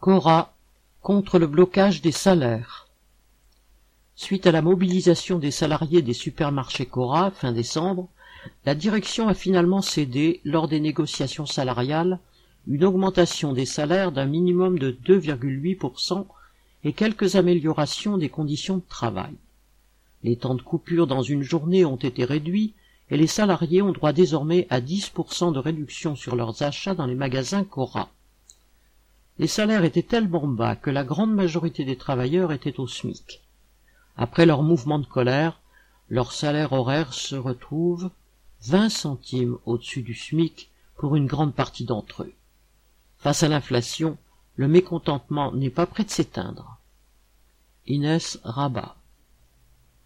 Cora contre le blocage des salaires. Suite à la mobilisation des salariés des supermarchés Cora fin décembre, la direction a finalement cédé, lors des négociations salariales, une augmentation des salaires d'un minimum de 2,8% et quelques améliorations des conditions de travail. Les temps de coupure dans une journée ont été réduits et les salariés ont droit désormais à 10% de réduction sur leurs achats dans les magasins Cora. Les salaires étaient tellement bas que la grande majorité des travailleurs étaient au SMIC. Après leur mouvement de colère, leur salaire horaire se retrouve 20 centimes au-dessus du SMIC pour une grande partie d'entre eux. Face à l'inflation, le mécontentement n'est pas prêt de s'éteindre. Inès Rabat